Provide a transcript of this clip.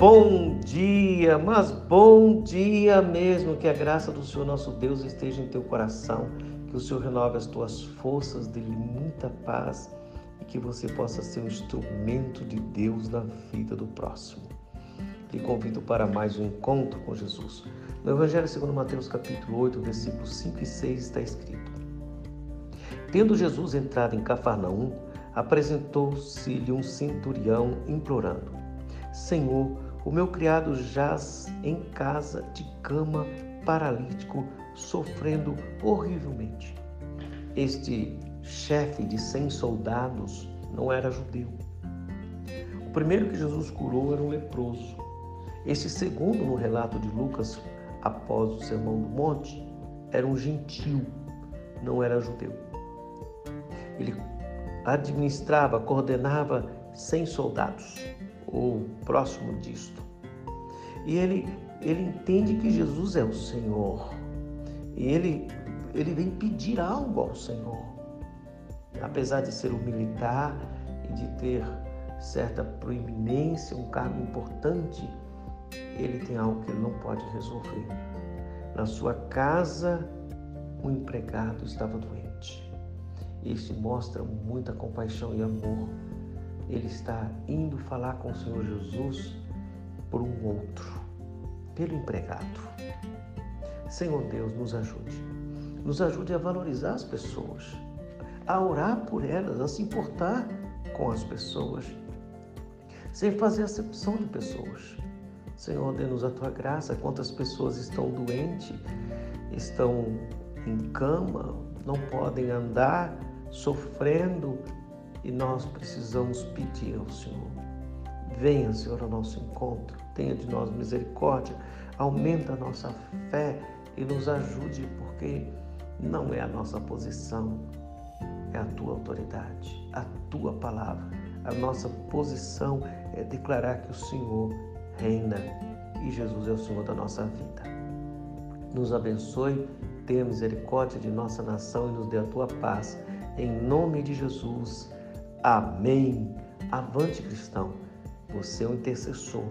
Bom dia, mas bom dia mesmo. Que a graça do Senhor nosso Deus esteja em teu coração, que o Senhor renove as tuas forças, dê muita paz e que você possa ser um instrumento de Deus na vida do próximo. Lhe convido para mais um encontro com Jesus. No Evangelho segundo Mateus capítulo 8, versículos 5 e 6 está escrito: Tendo Jesus entrado em Cafarnaum, apresentou-se-lhe um centurião implorando: Senhor, o meu criado jaz em casa de cama, paralítico, sofrendo horrivelmente. Este chefe de cem soldados não era judeu. O primeiro que Jesus curou era um leproso. Este segundo, no relato de Lucas, após o Sermão do Monte, era um gentil, não era judeu. Ele administrava, coordenava cem soldados ou próximo disto. E ele, ele entende que Jesus é o Senhor. E ele, ele vem pedir algo ao Senhor. Apesar de ser um militar e de ter certa proeminência, um cargo importante, ele tem algo que ele não pode resolver. Na sua casa, um empregado estava doente. Isso mostra muita compaixão e amor ele está indo falar com o Senhor Jesus por um outro, pelo empregado. Senhor Deus, nos ajude. Nos ajude a valorizar as pessoas, a orar por elas, a se importar com as pessoas, sem fazer acepção de pessoas. Senhor, dê-nos a tua graça. Quantas pessoas estão doentes, estão em cama, não podem andar, sofrendo, e nós precisamos pedir ao Senhor. Venha, Senhor, ao nosso encontro, tenha de nós misericórdia, aumenta a nossa fé e nos ajude, porque não é a nossa posição, é a tua autoridade, a tua palavra. A nossa posição é declarar que o Senhor reina e Jesus é o Senhor da nossa vida. Nos abençoe, tenha misericórdia de nossa nação e nos dê a tua paz. Em nome de Jesus. Amém. Avante, cristão. Você é o intercessor.